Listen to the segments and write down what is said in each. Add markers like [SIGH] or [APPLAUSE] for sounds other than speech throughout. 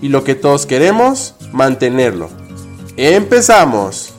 y lo que todos queremos, mantenerlo. ¡Empezamos!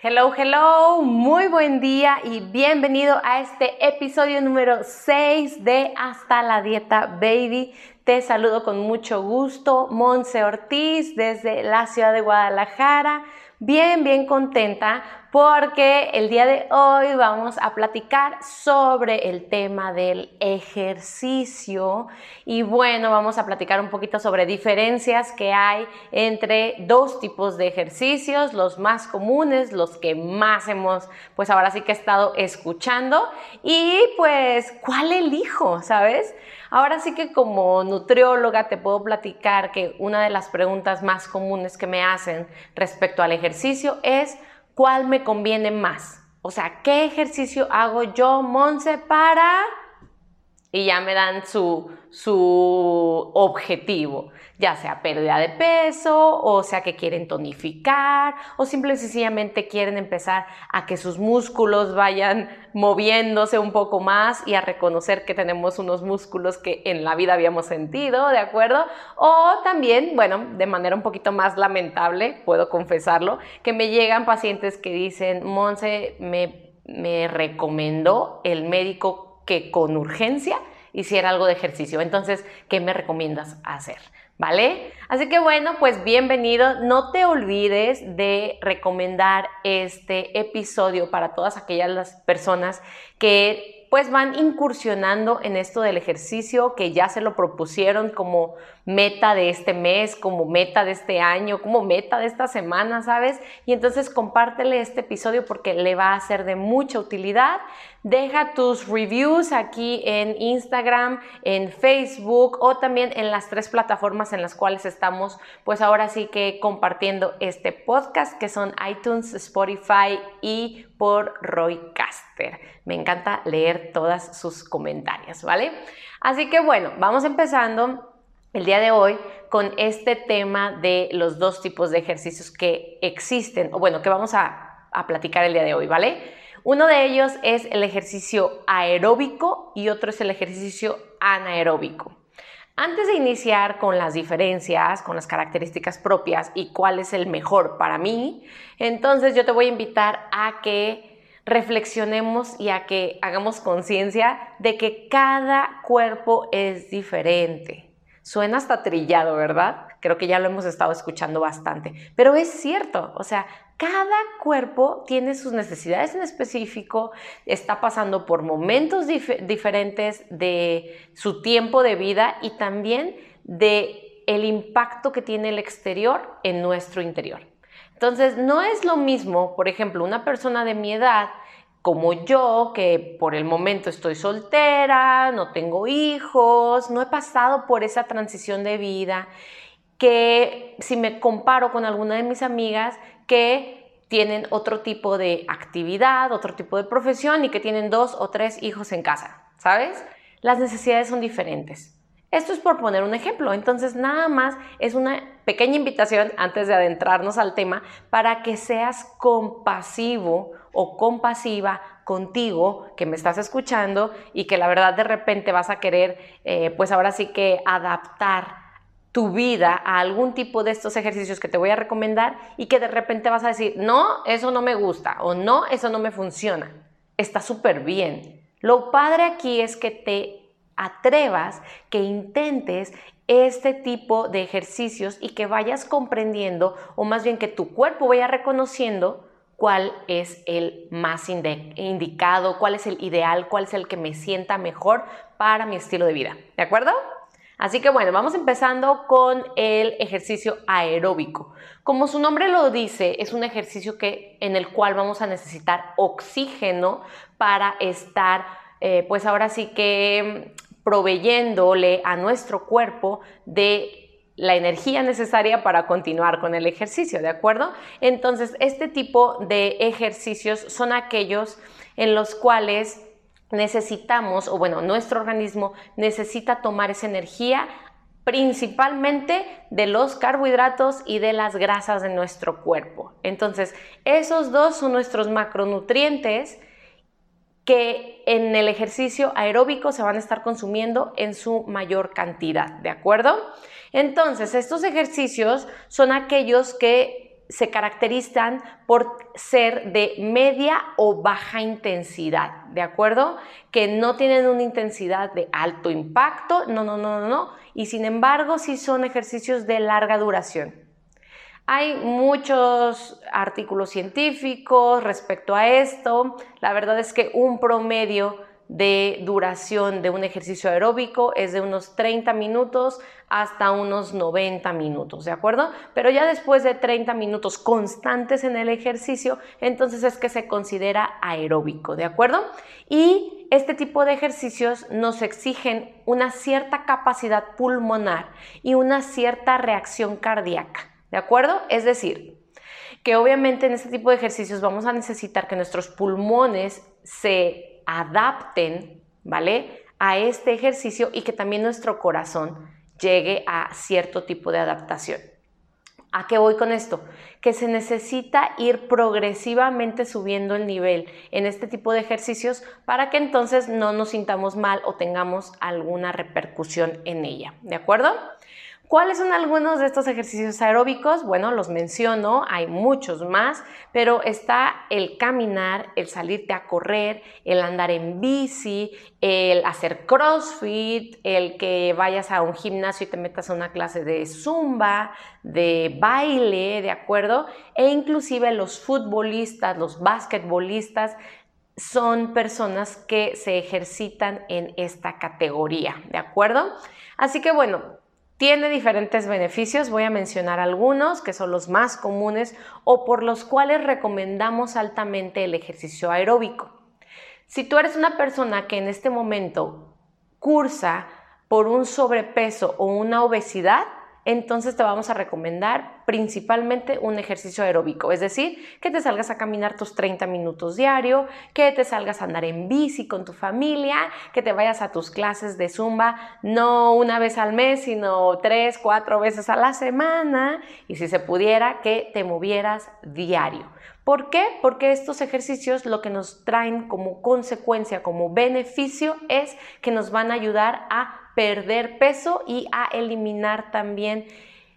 Hello, hello, muy buen día y bienvenido a este episodio número 6 de Hasta la Dieta Baby. Te saludo con mucho gusto, Monse Ortiz desde la ciudad de Guadalajara. Bien, bien contenta porque el día de hoy vamos a platicar sobre el tema del ejercicio. Y bueno, vamos a platicar un poquito sobre diferencias que hay entre dos tipos de ejercicios, los más comunes, los que más hemos pues ahora sí que he estado escuchando. Y pues cuál elijo, ¿sabes? Ahora sí que como nutrióloga te puedo platicar que una de las preguntas más comunes que me hacen respecto al ejercicio es ¿cuál me conviene más? O sea, ¿qué ejercicio hago yo, Monse, para y ya me dan su, su objetivo, ya sea pérdida de peso, o sea que quieren tonificar, o simple y sencillamente quieren empezar a que sus músculos vayan moviéndose un poco más y a reconocer que tenemos unos músculos que en la vida habíamos sentido, ¿de acuerdo? O también, bueno, de manera un poquito más lamentable, puedo confesarlo, que me llegan pacientes que dicen, Monse, me, me recomendó el médico que con urgencia hiciera algo de ejercicio. Entonces, ¿qué me recomiendas hacer? ¿Vale? Así que bueno, pues bienvenido. No te olvides de recomendar este episodio para todas aquellas las personas que pues van incursionando en esto del ejercicio que ya se lo propusieron como meta de este mes, como meta de este año, como meta de esta semana, ¿sabes? Y entonces compártele este episodio porque le va a ser de mucha utilidad. Deja tus reviews aquí en Instagram, en Facebook o también en las tres plataformas en las cuales estamos, pues ahora sí que compartiendo este podcast que son iTunes, Spotify y por Roy Caster. Me encanta leer todas sus comentarios, ¿vale? Así que bueno, vamos empezando el día de hoy con este tema de los dos tipos de ejercicios que existen, o bueno, que vamos a, platicar el día de hoy, ¿vale? Uno de ellos es el ejercicio aeróbico y otro es el ejercicio anaeróbico. Antes de iniciar con las diferencias, con las características propias y cuál es el mejor para mí, entonces yo te voy a invitar a que reflexionemos y a que hagamos conciencia de que cada cuerpo es diferente. Suena hasta trillado, ¿verdad? Creo que ya lo hemos estado escuchando bastante, pero es cierto, o sea, cada cuerpo tiene sus necesidades en específico, está pasando por momentos diferentes de su tiempo de vida y también de el impacto que tiene el exterior en nuestro interior. Entonces, no es lo mismo, por ejemplo, una persona de mi edad como yo, que por el momento estoy soltera, no tengo hijos, no he pasado por esa transición de vida, que si me comparo con alguna de mis amigas que tienen otro tipo de actividad, otro tipo de profesión y que tienen dos o tres hijos en casa, ¿sabes? Las necesidades son diferentes. Esto es por poner un ejemplo, entonces nada más es una pequeña invitación antes de adentrarnos al tema para que seas compasivo o compasiva contigo que me estás escuchando y que la verdad de repente vas a querer, eh, pues ahora sí que adaptar tu vida a algún tipo de estos ejercicios que te voy a recomendar y que de repente vas a decir, no, eso no me gusta o no, eso no me funciona. Está súper bien. Lo padre aquí es que te atrevas, que intentes este tipo de ejercicios y que vayas comprendiendo, o más bien que tu cuerpo vaya reconociendo cuál es el más indicado, cuál es el ideal, cuál es el que me sienta mejor para mi estilo de vida. ¿De acuerdo? Así que bueno, vamos empezando con el ejercicio aeróbico. Como su nombre lo dice, es un ejercicio que, en el cual vamos a necesitar oxígeno para estar eh, pues ahora sí que proveyéndole a nuestro cuerpo de la energía necesaria para continuar con el ejercicio, ¿de acuerdo? Entonces, este tipo de ejercicios son aquellos en los cuales necesitamos, o bueno, nuestro organismo necesita tomar esa energía principalmente de los carbohidratos y de las grasas de nuestro cuerpo. Entonces, esos dos son nuestros macronutrientes que en el ejercicio aeróbico se van a estar consumiendo en su mayor cantidad, ¿de acuerdo? Entonces, estos ejercicios son aquellos que se caracterizan por ser de media o baja intensidad, ¿de acuerdo? Que no tienen una intensidad de alto impacto, no, no, no, no, no, y sin embargo sí son ejercicios de larga duración. Hay muchos artículos científicos respecto a esto. La verdad es que un promedio de duración de un ejercicio aeróbico es de unos 30 minutos hasta unos 90 minutos, ¿de acuerdo? Pero ya después de 30 minutos constantes en el ejercicio, entonces es que se considera aeróbico, ¿de acuerdo? Y este tipo de ejercicios nos exigen una cierta capacidad pulmonar y una cierta reacción cardíaca. ¿De acuerdo? Es decir, que obviamente en este tipo de ejercicios vamos a necesitar que nuestros pulmones se adapten, ¿vale? A este ejercicio y que también nuestro corazón llegue a cierto tipo de adaptación. ¿A qué voy con esto? Que se necesita ir progresivamente subiendo el nivel en este tipo de ejercicios para que entonces no nos sintamos mal o tengamos alguna repercusión en ella. ¿De acuerdo? ¿Cuáles son algunos de estos ejercicios aeróbicos? Bueno, los menciono, hay muchos más, pero está el caminar, el salirte a correr, el andar en bici, el hacer crossfit, el que vayas a un gimnasio y te metas a una clase de zumba, de baile, ¿de acuerdo? E inclusive los futbolistas, los basquetbolistas, son personas que se ejercitan en esta categoría, ¿de acuerdo? Así que bueno, tiene diferentes beneficios, voy a mencionar algunos que son los más comunes o por los cuales recomendamos altamente el ejercicio aeróbico. Si tú eres una persona que en este momento cursa por un sobrepeso o una obesidad, entonces te vamos a recomendar principalmente un ejercicio aeróbico, es decir, que te salgas a caminar tus 30 minutos diario, que te salgas a andar en bici con tu familia, que te vayas a tus clases de zumba, no una vez al mes, sino tres, cuatro veces a la semana, y si se pudiera, que te movieras diario. ¿Por qué? Porque estos ejercicios lo que nos traen como consecuencia, como beneficio, es que nos van a ayudar a perder peso y a eliminar también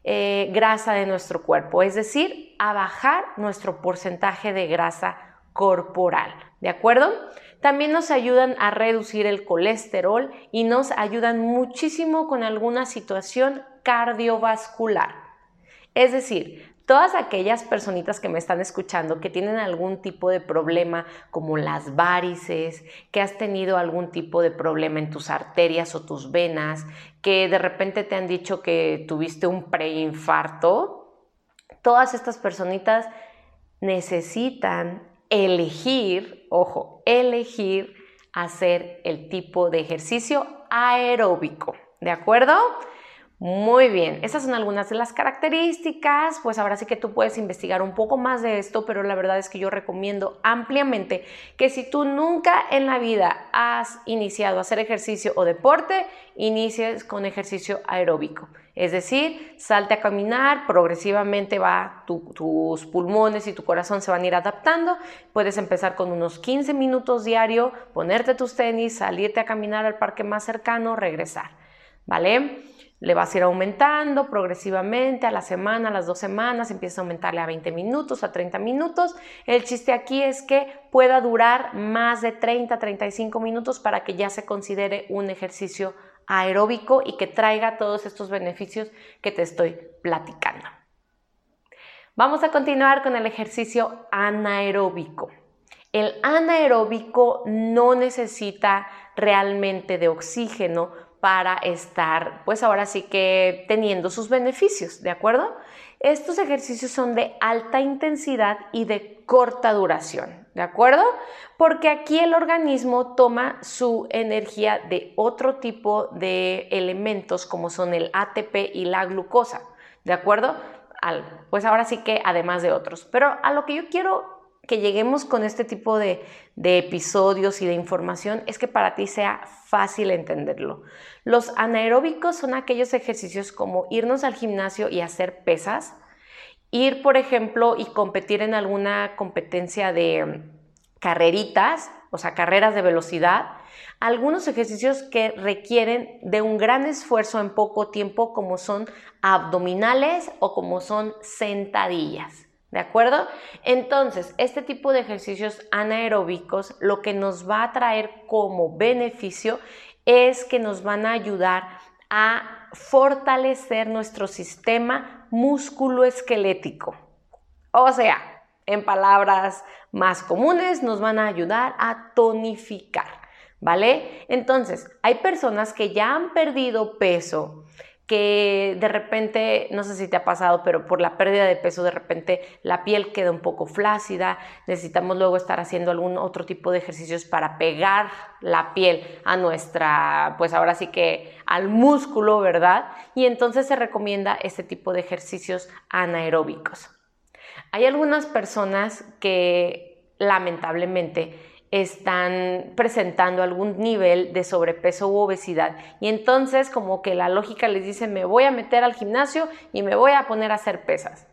eh, grasa de nuestro cuerpo, es decir, a bajar nuestro porcentaje de grasa corporal, ¿de acuerdo? También nos ayudan a reducir el colesterol y nos ayudan muchísimo con alguna situación cardiovascular. Es decir, todas aquellas personitas que me están escuchando que tienen algún tipo de problema como las varices, que has tenido algún tipo de problema en tus arterias o tus venas, que de repente te han dicho que tuviste un preinfarto, todas estas personitas necesitan elegir, ojo, elegir hacer el tipo de ejercicio aeróbico, ¿de acuerdo? Muy bien, esas son algunas de las características, pues ahora sí que tú puedes investigar un poco más de esto, pero la verdad es que yo recomiendo ampliamente que si tú nunca en la vida has iniciado a hacer ejercicio o deporte, inicies con ejercicio aeróbico. Es decir, salte a caminar, progresivamente va tus pulmones y tu corazón se van a ir adaptando. Puedes empezar con unos 15 minutos diario, ponerte tus tenis, salirte a caminar al parque más cercano, regresar. ¿Vale? Le vas a ir aumentando progresivamente a la semana, a las dos semanas, empieza a aumentarle a 20 minutos, a 30 minutos. El chiste aquí es que pueda durar más de 30, 35 minutos para que ya se considere un ejercicio aeróbico y que traiga todos estos beneficios que te estoy platicando. Vamos a continuar con el ejercicio anaeróbico. El anaeróbico no necesita realmente de oxígeno para estar, pues ahora sí que teniendo sus beneficios, ¿de acuerdo? Estos ejercicios son de alta intensidad y de corta duración, ¿de acuerdo? Porque aquí el organismo toma su energía de otro tipo de elementos como son el ATP y la glucosa, ¿de acuerdo? pues ahora sí que además de otros. Pero a lo que yo quiero que lleguemos con este tipo de, episodios y de información es que para ti sea fácil entenderlo. Los anaeróbicos son aquellos ejercicios como irnos al gimnasio y hacer pesas, ir, por ejemplo, y competir en alguna competencia de carreritas, o sea, carreras de velocidad, algunos ejercicios que requieren de un gran esfuerzo en poco tiempo, como son abdominales o como son sentadillas. ¿De acuerdo? Entonces, este tipo de ejercicios anaeróbicos lo que nos va a traer como beneficio es que nos van a ayudar a fortalecer nuestro sistema músculo-esquelético. O sea, en palabras más comunes, nos van a ayudar a tonificar, ¿vale? Entonces, hay personas que ya han perdido peso, que de repente, no sé si te ha pasado, pero por la pérdida de peso de repente la piel queda un poco flácida, necesitamos luego estar haciendo algún otro tipo de ejercicios para pegar la piel a nuestra, pues ahora sí que al músculo, ¿verdad? Y entonces se recomienda este tipo de ejercicios anaeróbicos. Hay algunas personas que lamentablemente están presentando algún nivel de sobrepeso u obesidad. Y entonces como que la lógica les dice, me voy a meter al gimnasio y me voy a poner a hacer pesas.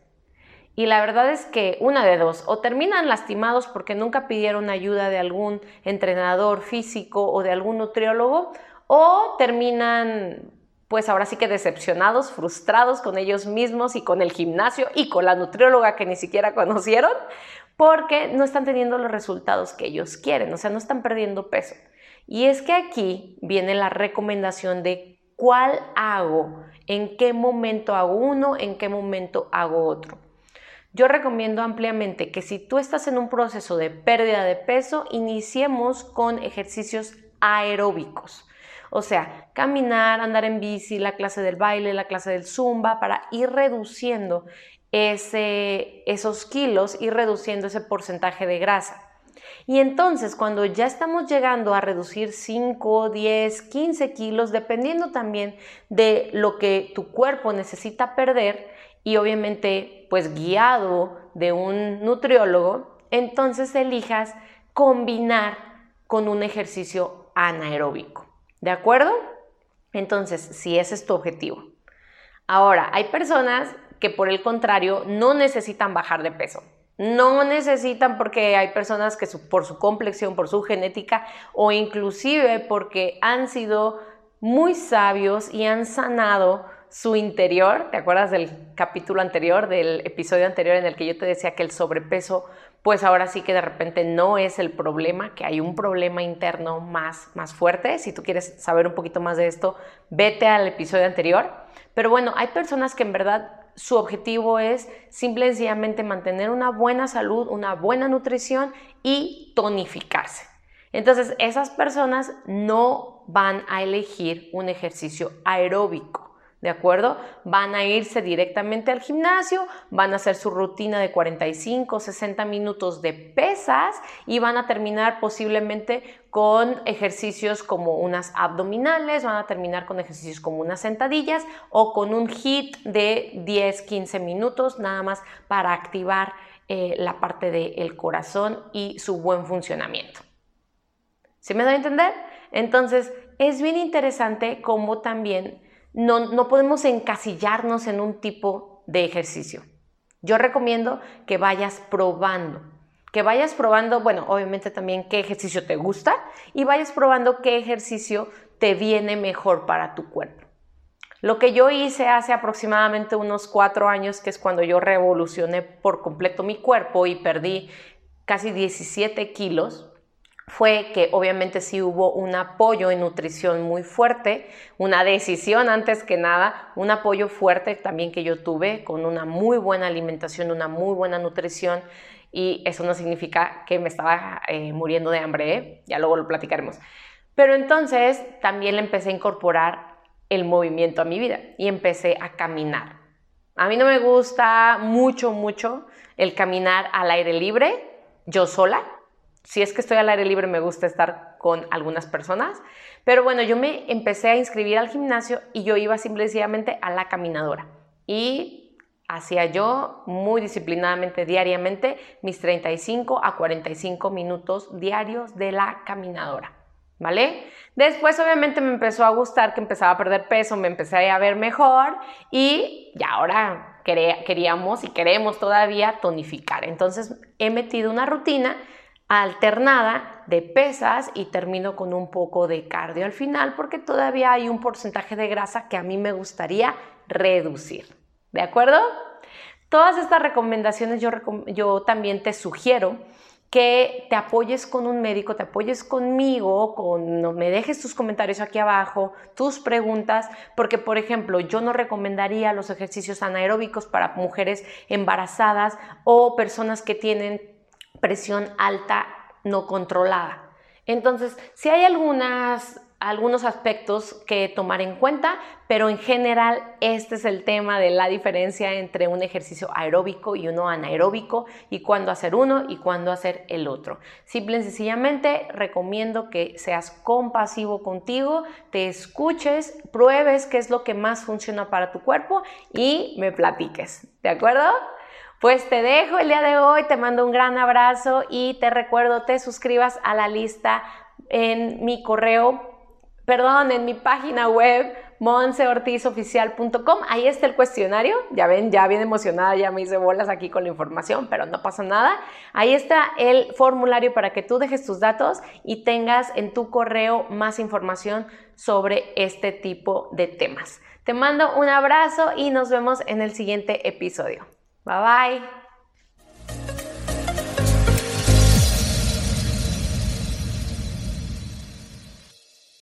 Y la verdad es que una de dos, o terminan lastimados porque nunca pidieron ayuda de algún entrenador físico o de algún nutriólogo, o terminan pues ahora sí que decepcionados, frustrados con ellos mismos y con el gimnasio y con la nutrióloga que ni siquiera [LAUGHS] conocieron, porque no están teniendo los resultados que ellos quieren, o sea, no están perdiendo peso. Y es que aquí viene la recomendación de cuál hago, en qué momento hago uno, en qué momento hago otro. Yo recomiendo ampliamente que si tú estás en un proceso de pérdida de peso, iniciemos con ejercicios aeróbicos. O sea, caminar, andar en bici, la clase del baile, la clase del zumba, para ir reduciendo ese, esos kilos y reduciendo ese porcentaje de grasa. Y entonces cuando ya estamos llegando a reducir 5, 10, 15 kilos, dependiendo también de lo que tu cuerpo necesita perder y obviamente pues guiado de un nutriólogo, entonces elijas combinar con un ejercicio anaeróbico. ¿De acuerdo? Entonces, si ese es tu objetivo. Ahora, hay personas que por el contrario no necesitan bajar de peso. No necesitan porque hay personas que por su complexión, por su genética o inclusive porque han sido muy sabios y han sanado su interior. ¿Te acuerdas del capítulo anterior, del episodio anterior en el que yo te decía que el sobrepeso, pues ahora sí que de repente no es el problema, que hay un problema interno más, más fuerte? Si tú quieres saber un poquito más de esto, vete al episodio anterior. Pero bueno, hay personas que en verdad su objetivo es simple y sencillamente mantener una buena salud, una buena nutrición y tonificarse. Entonces, esas personas no van a elegir un ejercicio aeróbico. ¿De acuerdo? Van a irse directamente al gimnasio, van a hacer su rutina de 45, 60 minutos de pesas y van a terminar posiblemente con ejercicios como unas abdominales, van a terminar con ejercicios como unas sentadillas o con un hit de 10, 15 minutos nada más para activar eh, la parte del corazón y su buen funcionamiento. ¿Sí me da a entender? Entonces, es bien interesante cómo también no, podemos encasillarnos en un tipo de ejercicio. Yo recomiendo que vayas probando, que vayas probando, bueno, obviamente también qué ejercicio te gusta y vayas probando qué ejercicio te viene mejor para tu cuerpo. Lo que yo hice hace aproximadamente unos cuatro años, que es cuando yo revolucioné por completo mi cuerpo y perdí casi 17 kilos, fue que obviamente sí hubo un apoyo en nutrición muy fuerte, una decisión antes que nada, un apoyo fuerte también que yo tuve con una muy buena alimentación, una muy buena nutrición y eso no significa que me estaba eh, muriendo de hambre, ¿eh? ya luego lo platicaremos. Pero entonces también le empecé a incorporar el movimiento a mi vida y empecé a caminar. A mí no me gusta mucho, mucho el caminar al aire libre, yo sola. Si es que estoy al aire libre, me gusta estar con algunas personas. Pero bueno, yo me empecé a inscribir al gimnasio y yo iba simplemente a la caminadora. Y hacía yo muy disciplinadamente diariamente mis 35 a 45 minutos diarios de la caminadora. ¿vale? Después obviamente me empezó a gustar que empezaba a perder peso, me empecé a ver mejor y ya ahora queríamos y queremos todavía tonificar. Entonces he metido una rutina alternada de pesas y termino con un poco de cardio al final porque todavía hay un porcentaje de grasa que a mí me gustaría reducir. ¿De acuerdo? Todas estas recomendaciones yo, también te sugiero que te apoyes con un médico, te apoyes conmigo, con, me dejes tus comentarios aquí abajo, tus preguntas, porque por ejemplo yo no recomendaría los ejercicios anaeróbicos para mujeres embarazadas o personas que tienen presión alta no controlada. Entonces, si hay algunas algunos aspectos que tomar en cuenta, pero en general este es el tema de la diferencia entre un ejercicio aeróbico y uno anaeróbico y cuándo hacer uno y cuándo hacer el otro. Simple y sencillamente recomiendo que seas compasivo contigo, te escuches, pruebes qué es lo que más funciona para tu cuerpo y me platiques, ¿de acuerdo? Pues te dejo el día de hoy, te mando un gran abrazo y te recuerdo te suscribas a la lista en mi correo perdón, en mi página web monseortizoficial.com. Ahí está el cuestionario. Ya ven, ya bien emocionada, ya me hice bolas aquí con la información, pero no pasa nada. Ahí está el formulario para que tú dejes tus datos y tengas en tu correo más información sobre este tipo de temas. Te mando un abrazo y nos vemos en el siguiente episodio. Bye bye.